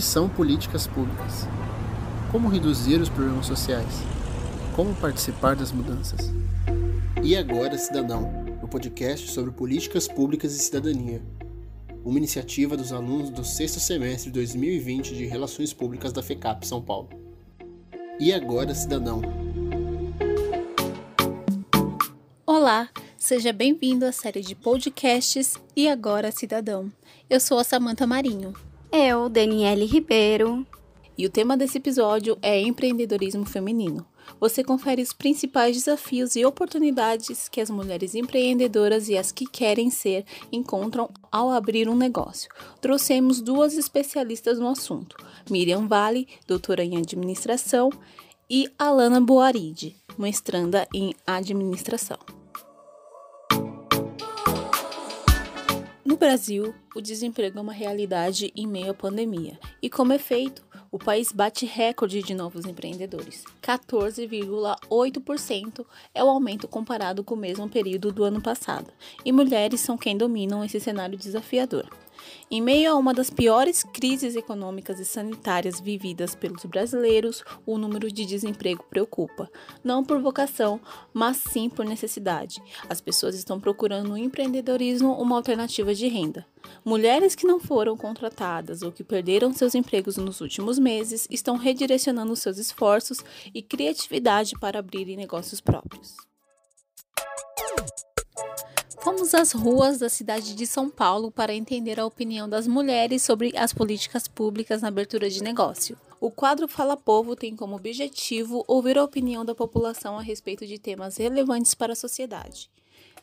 que são políticas públicas? Como reduzir os problemas sociais? Como participar das mudanças? E agora, Cidadão, o podcast sobre políticas públicas e cidadania. Uma iniciativa dos alunos do sexto semestre de 2020 de Relações Públicas da FECAP São Paulo. E agora, Cidadão. Olá, seja bem-vindo à série de podcasts E Agora, Cidadão. Eu sou a Samanta Marinho. Eu, Daniele Ribeiro. E o tema desse episódio é empreendedorismo feminino. Você confere os principais desafios e oportunidades que as mulheres empreendedoras e as que querem ser encontram ao abrir um negócio. Trouxemos duas especialistas no assunto: Miriam Vale, doutora em administração, e Alana Boaride, mestranda em administração. No Brasil, o desemprego é uma realidade em meio à pandemia, e como efeito, o país bate recorde de novos empreendedores. 14,8% é o aumento comparado com o mesmo período do ano passado, e mulheres são quem dominam esse cenário desafiador. Em meio a uma das piores crises econômicas e sanitárias vividas pelos brasileiros, o número de desemprego preocupa, não por vocação, mas sim por necessidade. As pessoas estão procurando no empreendedorismo uma alternativa de renda. Mulheres que não foram contratadas ou que perderam seus empregos nos últimos meses estão redirecionando seus esforços e criatividade para abrirem negócios próprios. Fomos às ruas da cidade de São Paulo para entender a opinião das mulheres sobre as políticas públicas na abertura de negócio. O quadro Fala Povo tem como objetivo ouvir a opinião da população a respeito de temas relevantes para a sociedade.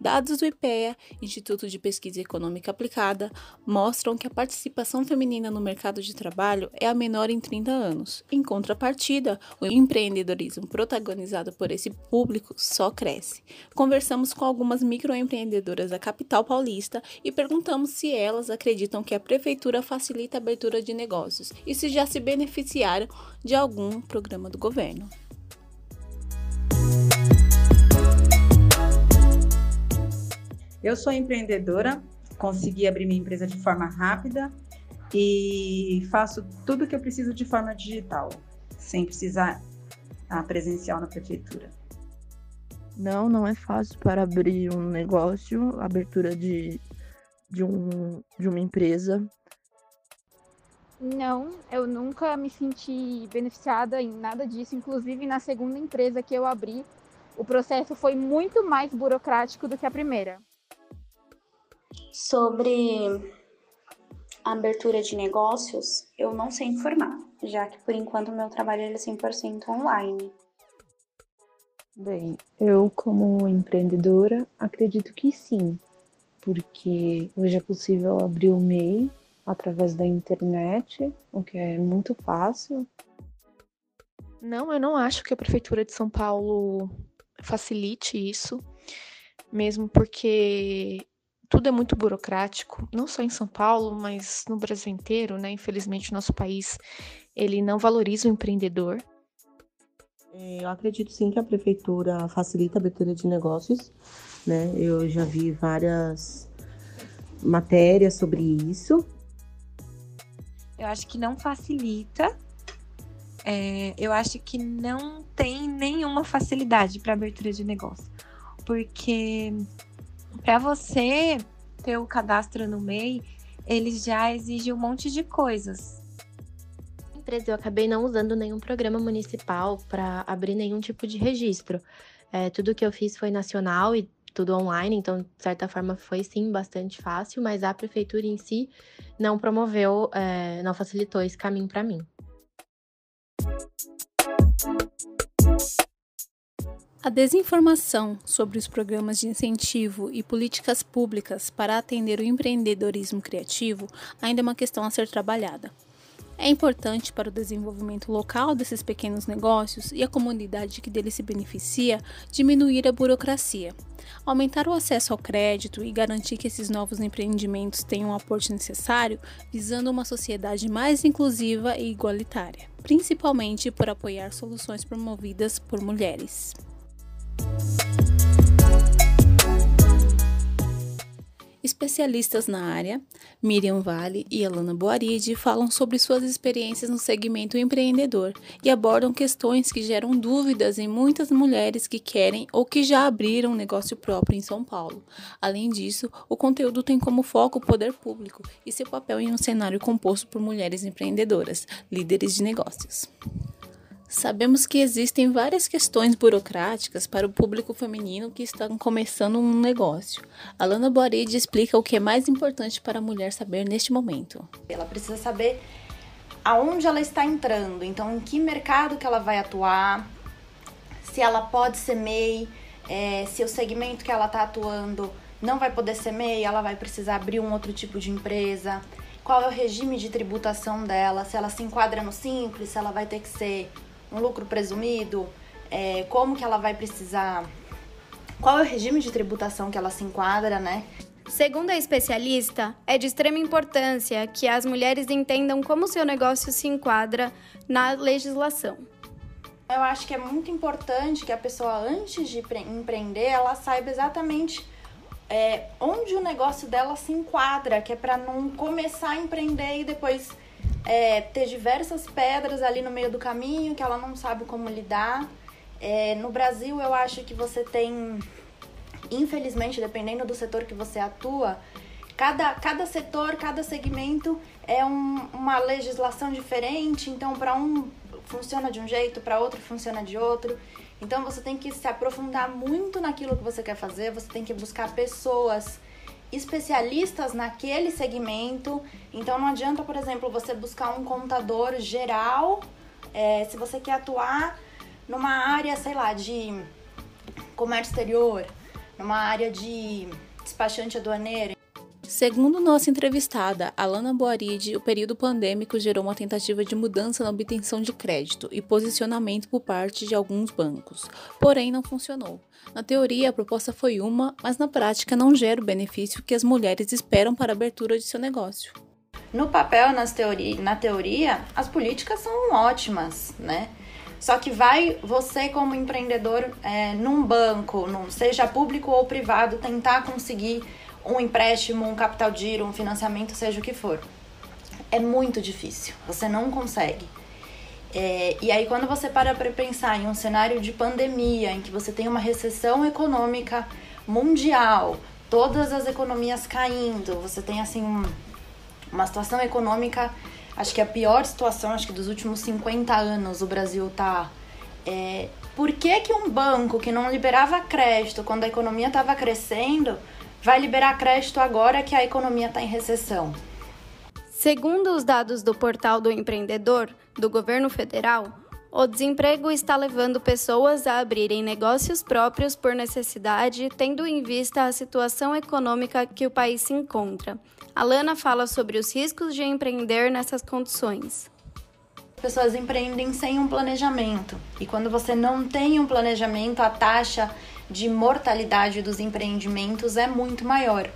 Dados do IPEA, Instituto de Pesquisa Econômica Aplicada, mostram que a participação feminina no mercado de trabalho é a menor em 30 anos. Em contrapartida, o empreendedorismo protagonizado por esse público só cresce. Conversamos com algumas microempreendedoras da capital paulista e perguntamos se elas acreditam que a prefeitura facilita a abertura de negócios e se já se beneficiaram de algum programa do governo. Eu sou empreendedora, consegui abrir minha empresa de forma rápida e faço tudo o que eu preciso de forma digital, sem precisar a presencial na prefeitura. Não, não é fácil para abrir um negócio, abertura de, de, um, de uma empresa. Não, eu nunca me senti beneficiada em nada disso. Inclusive, na segunda empresa que eu abri, o processo foi muito mais burocrático do que a primeira sobre a abertura de negócios, eu não sei informar, já que por enquanto o meu trabalho é 100% online. Bem, eu como empreendedora acredito que sim, porque hoje é possível abrir o MEI através da internet, o que é muito fácil. Não, eu não acho que a prefeitura de São Paulo facilite isso, mesmo porque tudo é muito burocrático, não só em São Paulo, mas no Brasil inteiro, né? Infelizmente, nosso país ele não valoriza o empreendedor. É, eu acredito sim que a prefeitura facilita a abertura de negócios, né? Eu já vi várias matérias sobre isso. Eu acho que não facilita. É, eu acho que não tem nenhuma facilidade para abertura de negócio, porque para você ter o cadastro no MEI, ele já exige um monte de coisas. Empresa, eu acabei não usando nenhum programa municipal para abrir nenhum tipo de registro. É, tudo que eu fiz foi nacional e tudo online, então, de certa forma, foi sim bastante fácil, mas a prefeitura em si não promoveu, é, não facilitou esse caminho para mim. A desinformação sobre os programas de incentivo e políticas públicas para atender o empreendedorismo criativo ainda é uma questão a ser trabalhada. É importante para o desenvolvimento local desses pequenos negócios e a comunidade que dele se beneficia diminuir a burocracia, aumentar o acesso ao crédito e garantir que esses novos empreendimentos tenham o aporte necessário, visando uma sociedade mais inclusiva e igualitária, principalmente por apoiar soluções promovidas por mulheres. Especialistas na área, Miriam Vale e Alana Boaride, falam sobre suas experiências no segmento empreendedor e abordam questões que geram dúvidas em muitas mulheres que querem ou que já abriram um negócio próprio em São Paulo. Além disso, o conteúdo tem como foco o poder público e seu papel em um cenário composto por mulheres empreendedoras, líderes de negócios. Sabemos que existem várias questões burocráticas para o público feminino que estão começando um negócio. Alana Boaride explica o que é mais importante para a mulher saber neste momento. Ela precisa saber aonde ela está entrando, então em que mercado que ela vai atuar, se ela pode ser MEI, é, se o segmento que ela está atuando não vai poder ser MEI, ela vai precisar abrir um outro tipo de empresa, qual é o regime de tributação dela, se ela se enquadra no simples, se ela vai ter que ser um lucro presumido, é, como que ela vai precisar, qual é o regime de tributação que ela se enquadra, né? Segundo a especialista, é de extrema importância que as mulheres entendam como seu negócio se enquadra na legislação. Eu acho que é muito importante que a pessoa, antes de empreender, ela saiba exatamente é, onde o negócio dela se enquadra, que é para não começar a empreender e depois é, ter diversas pedras ali no meio do caminho que ela não sabe como lidar. É, no Brasil, eu acho que você tem, infelizmente, dependendo do setor que você atua, cada, cada setor, cada segmento é um, uma legislação diferente. Então, para um funciona de um jeito, para outro funciona de outro. Então, você tem que se aprofundar muito naquilo que você quer fazer, você tem que buscar pessoas especialistas naquele segmento. Então não adianta, por exemplo, você buscar um contador geral é, se você quer atuar numa área, sei lá, de comércio exterior, numa área de despachante aduaneiro. Segundo nossa entrevistada, Alana Boaride, o período pandêmico gerou uma tentativa de mudança na obtenção de crédito e posicionamento por parte de alguns bancos, porém não funcionou. Na teoria, a proposta foi uma, mas na prática não gera o benefício que as mulheres esperam para a abertura de seu negócio. No papel, nas teoria, na teoria, as políticas são ótimas, né? Só que vai você, como empreendedor, é, num banco, num, seja público ou privado, tentar conseguir um empréstimo, um capital giro, um financiamento, seja o que for. É muito difícil, você não consegue. É, e aí, quando você para para pensar em um cenário de pandemia, em que você tem uma recessão econômica mundial, todas as economias caindo, você tem assim um, uma situação econômica, acho que a pior situação, acho que dos últimos 50 anos o Brasil tá. É, por que, que um banco que não liberava crédito quando a economia estava crescendo vai liberar crédito agora que a economia está em recessão. Segundo os dados do Portal do Empreendedor do governo federal, o desemprego está levando pessoas a abrirem negócios próprios por necessidade, tendo em vista a situação econômica que o país se encontra. Alana fala sobre os riscos de empreender nessas condições. Pessoas empreendem sem um planejamento, e quando você não tem um planejamento, a taxa de mortalidade dos empreendimentos é muito maior.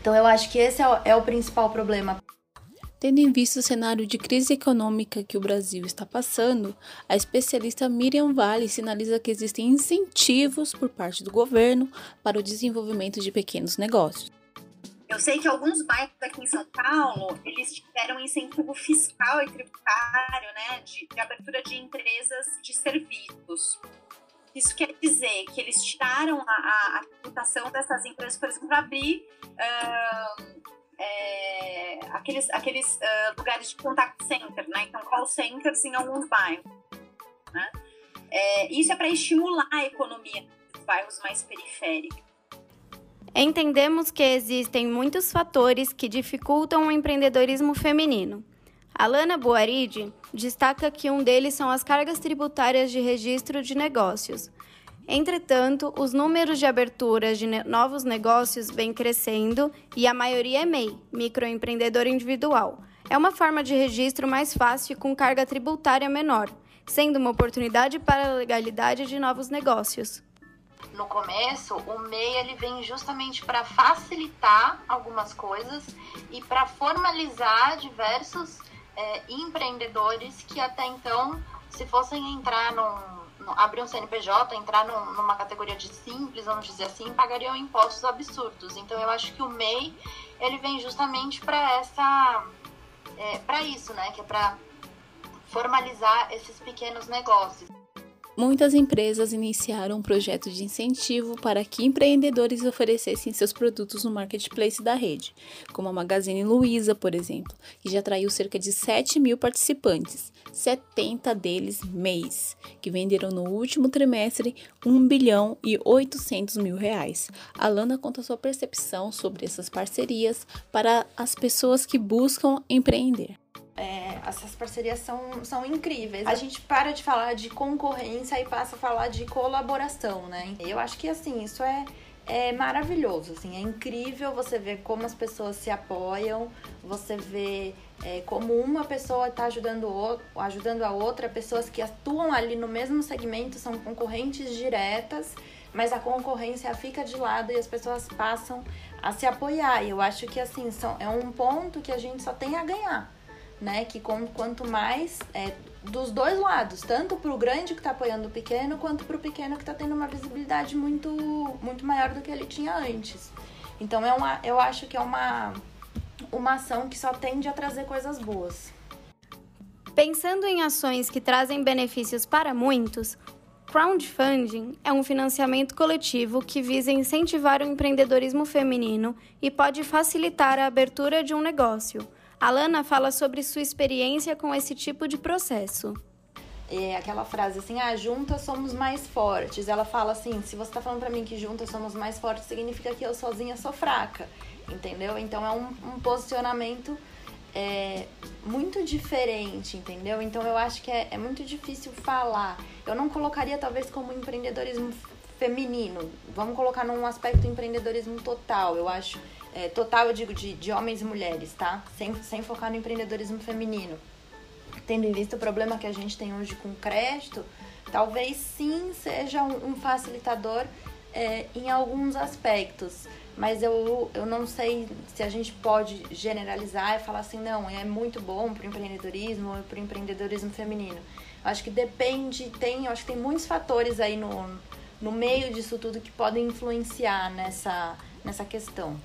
Então, eu acho que esse é o, é o principal problema. Tendo em vista o cenário de crise econômica que o Brasil está passando, a especialista Miriam Vale sinaliza que existem incentivos por parte do governo para o desenvolvimento de pequenos negócios. Eu sei que alguns bairros aqui em São Paulo, eles tiveram incentivo fiscal e tributário, né, de, de abertura de empresas de serviços. Isso quer dizer que eles tiraram a, tributação dessas empresas, por exemplo, para abrir uh, é, aqueles, aqueles uh, lugares de contact center, né? Então, call centers em alguns bairros. Né? É, isso é para estimular a economia dos bairros mais periféricos. Entendemos que existem muitos fatores que dificultam o empreendedorismo feminino. Alana Boaride destaca que um deles são as cargas tributárias de registro de negócios. Entretanto, os números de aberturas de novos negócios vêm crescendo e a maioria é MEI, microempreendedor individual. É uma forma de registro mais fácil e com carga tributária menor, sendo uma oportunidade para a legalidade de novos negócios. No começo, o MEI ele vem justamente para facilitar algumas coisas e para formalizar diversos é, empreendedores que até então, se fossem entrar num, abrir um CNPJ, entrar num, numa categoria de simples, vamos dizer assim, pagariam impostos absurdos. Então eu acho que o MEI ele vem justamente para essa é, para isso, né, que é para formalizar esses pequenos negócios. Muitas empresas iniciaram um projeto de incentivo para que empreendedores oferecessem seus produtos no marketplace da rede, como a Magazine Luiza, por exemplo, que já atraiu cerca de 7 mil participantes, 70 deles mês, que venderam no último trimestre 1 bilhão e 800 mil reais. A Lana conta sua percepção sobre essas parcerias para as pessoas que buscam empreender. É, essas parcerias são, são incríveis. A gente para de falar de concorrência e passa a falar de colaboração, né? Eu acho que assim, isso é, é maravilhoso, assim, é incrível você ver como as pessoas se apoiam, você vê é, como uma pessoa está ajudando, o, ajudando a outra, pessoas que atuam ali no mesmo segmento são concorrentes diretas, mas a concorrência fica de lado e as pessoas passam a se apoiar. E eu acho que assim, são, é um ponto que a gente só tem a ganhar né? Que com, quanto mais é, dos dois lados, tanto para o grande que está apoiando o pequeno, quanto para o pequeno que está tendo uma visibilidade muito, muito maior do que ele tinha antes. Então é uma, eu acho que é uma, uma ação que só tende a trazer coisas boas. Pensando em ações que trazem benefícios para muitos, crowdfunding é um financiamento coletivo que visa incentivar o empreendedorismo feminino e pode facilitar a abertura de um negócio a Lana fala sobre sua experiência com esse tipo de processo. É aquela frase assim, ah, juntas somos mais fortes. Ela fala assim, se você tá falando para mim que juntas somos mais fortes, significa que eu sozinha sou fraca, entendeu? Então é um, um posicionamento é, muito diferente, entendeu? Então eu acho que é, é muito difícil falar. Eu não colocaria talvez como empreendedorismo feminino. Vamos colocar num aspecto empreendedorismo total. Eu acho é, total, eu digo, de, de homens e mulheres, tá? Sem, sem focar no empreendedorismo feminino. Tendo em vista o problema que a gente tem hoje com crédito, talvez sim seja um, um facilitador é, em alguns aspectos. Mas eu, eu não sei se a gente pode generalizar e falar assim, não, é muito bom para o empreendedorismo ou para o empreendedorismo feminino. Eu acho que depende, tem, acho que tem muitos fatores aí no, no meio disso tudo que podem influenciar nessa, nessa questão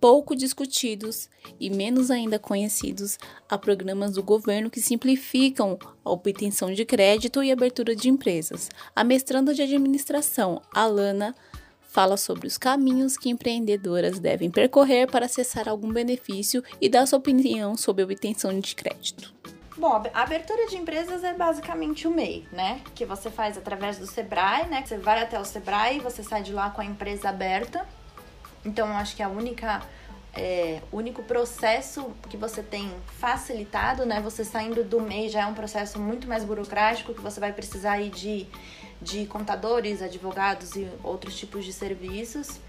pouco discutidos e menos ainda conhecidos há programas do governo que simplificam a obtenção de crédito e abertura de empresas. A mestranda de administração, Alana, fala sobre os caminhos que empreendedoras devem percorrer para acessar algum benefício e dá sua opinião sobre a obtenção de crédito. Bom, a abertura de empresas é basicamente o MEI, né? Que você faz através do Sebrae, né? Você vai até o Sebrae, você sai de lá com a empresa aberta então, eu acho que a única é, único processo que você tem facilitado, né? Você saindo do MEI já é um processo muito mais burocrático, que você vai precisar aí de, de contadores, advogados e outros tipos de serviços.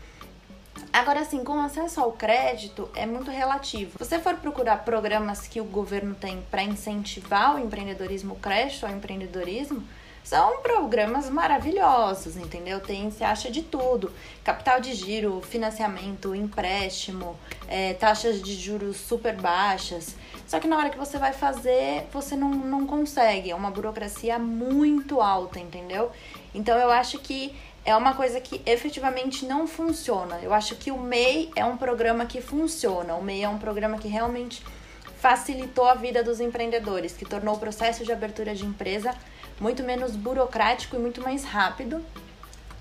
Agora, assim, com acesso ao crédito é muito relativo. Se você for procurar programas que o governo tem para incentivar o empreendedorismo, o crédito ao empreendedorismo, são programas maravilhosos, entendeu? Tem, se acha de tudo: capital de giro, financiamento, empréstimo, é, taxas de juros super baixas. Só que na hora que você vai fazer, você não, não consegue. É uma burocracia muito alta, entendeu? Então eu acho que é uma coisa que efetivamente não funciona. Eu acho que o MEI é um programa que funciona. O MEI é um programa que realmente facilitou a vida dos empreendedores, que tornou o processo de abertura de empresa muito menos burocrático e muito mais rápido.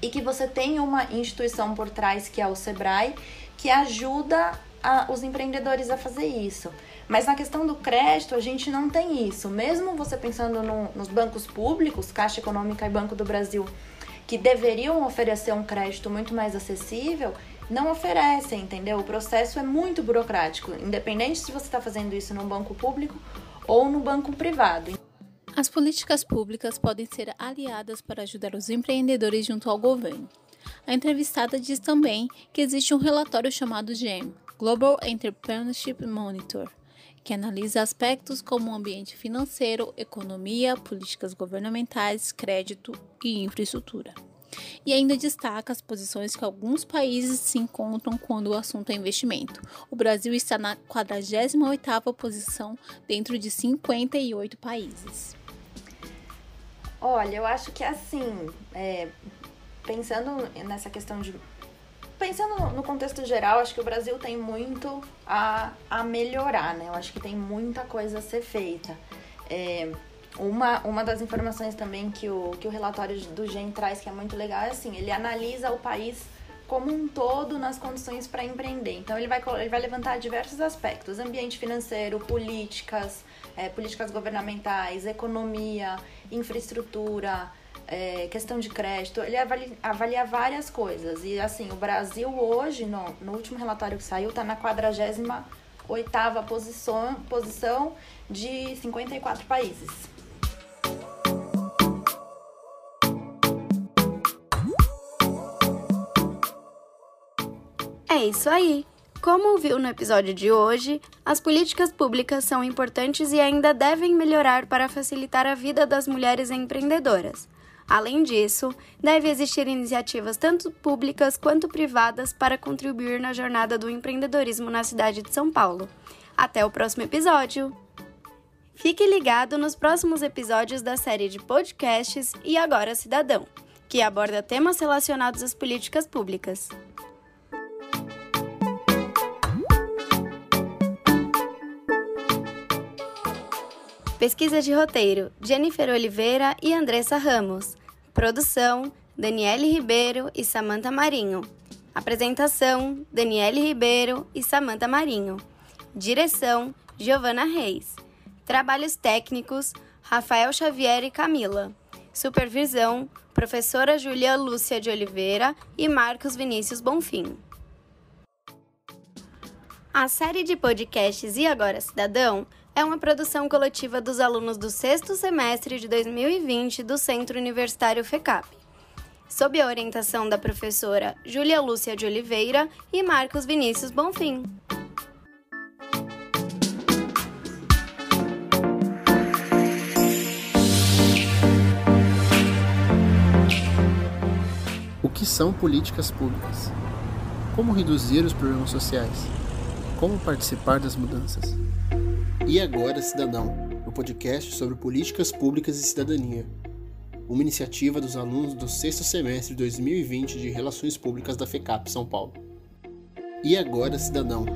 E que você tem uma instituição por trás, que é o Sebrae, que ajuda a, os empreendedores a fazer isso. Mas na questão do crédito, a gente não tem isso. Mesmo você pensando no, nos bancos públicos, Caixa Econômica e Banco do Brasil, que deveriam oferecer um crédito muito mais acessível, não oferecem, entendeu? O processo é muito burocrático, independente se você está fazendo isso no banco público ou no banco privado. As políticas públicas podem ser aliadas para ajudar os empreendedores junto ao governo. A entrevistada diz também que existe um relatório chamado GEM Global Entrepreneurship Monitor que analisa aspectos como o ambiente financeiro, economia, políticas governamentais, crédito e infraestrutura. E ainda destaca as posições que alguns países se encontram quando o assunto é investimento. O Brasil está na 48ª posição dentro de 58 países. Olha, eu acho que assim, é, pensando nessa questão de. Pensando no contexto geral, acho que o Brasil tem muito a, a melhorar, né? Eu acho que tem muita coisa a ser feita. É, uma, uma das informações também que o, que o relatório do GEM traz, que é muito legal, é assim, ele analisa o país como um todo nas condições para empreender. Então ele vai, ele vai levantar diversos aspectos: ambiente financeiro, políticas, é, políticas governamentais, economia, infraestrutura, é, questão de crédito, ele avalia, avalia, várias coisas. E assim, o Brasil hoje, no, no último relatório que saiu, está na 48 posição, posição de 54 países. É isso aí! Como viu no episódio de hoje, as políticas públicas são importantes e ainda devem melhorar para facilitar a vida das mulheres empreendedoras. Além disso, deve existir iniciativas tanto públicas quanto privadas para contribuir na jornada do empreendedorismo na cidade de São Paulo. Até o próximo episódio! Fique ligado nos próximos episódios da série de podcasts E Agora Cidadão, que aborda temas relacionados às políticas públicas. Pesquisa de roteiro: Jennifer Oliveira e Andressa Ramos. Produção: Daniele Ribeiro e Samanta Marinho. Apresentação: Daniele Ribeiro e Samanta Marinho. Direção: Giovana Reis. Trabalhos técnicos: Rafael Xavier e Camila. Supervisão: Professora Júlia Lúcia de Oliveira e Marcos Vinícius Bonfim. A série de podcasts E Agora Cidadão é uma produção coletiva dos alunos do sexto semestre de 2020 do Centro Universitário FECAP, sob a orientação da professora Júlia Lúcia de Oliveira e Marcos Vinícius Bonfim. O que são políticas públicas? Como reduzir os problemas sociais? Como participar das mudanças? E Agora Cidadão, o podcast sobre políticas públicas e cidadania. Uma iniciativa dos alunos do sexto semestre de 2020 de Relações Públicas da FECAP São Paulo. E Agora Cidadão,